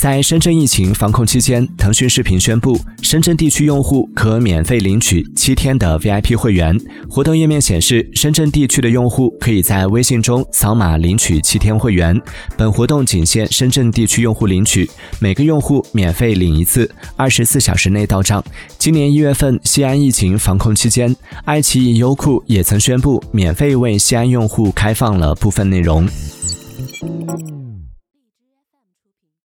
在深圳疫情防控期间腾讯视频宣布深圳地区用户可免费领取七天的 vip 会员。活动页面显示深圳地区的用户可以在微信中扫码领取七天会员本活动仅限深圳地区用户领取每个用户免费领一次二十四小时内到账。今年一月份西安疫情防控期间爱奇艺优酷也曾宣布免费为西安用户开放了部分内容。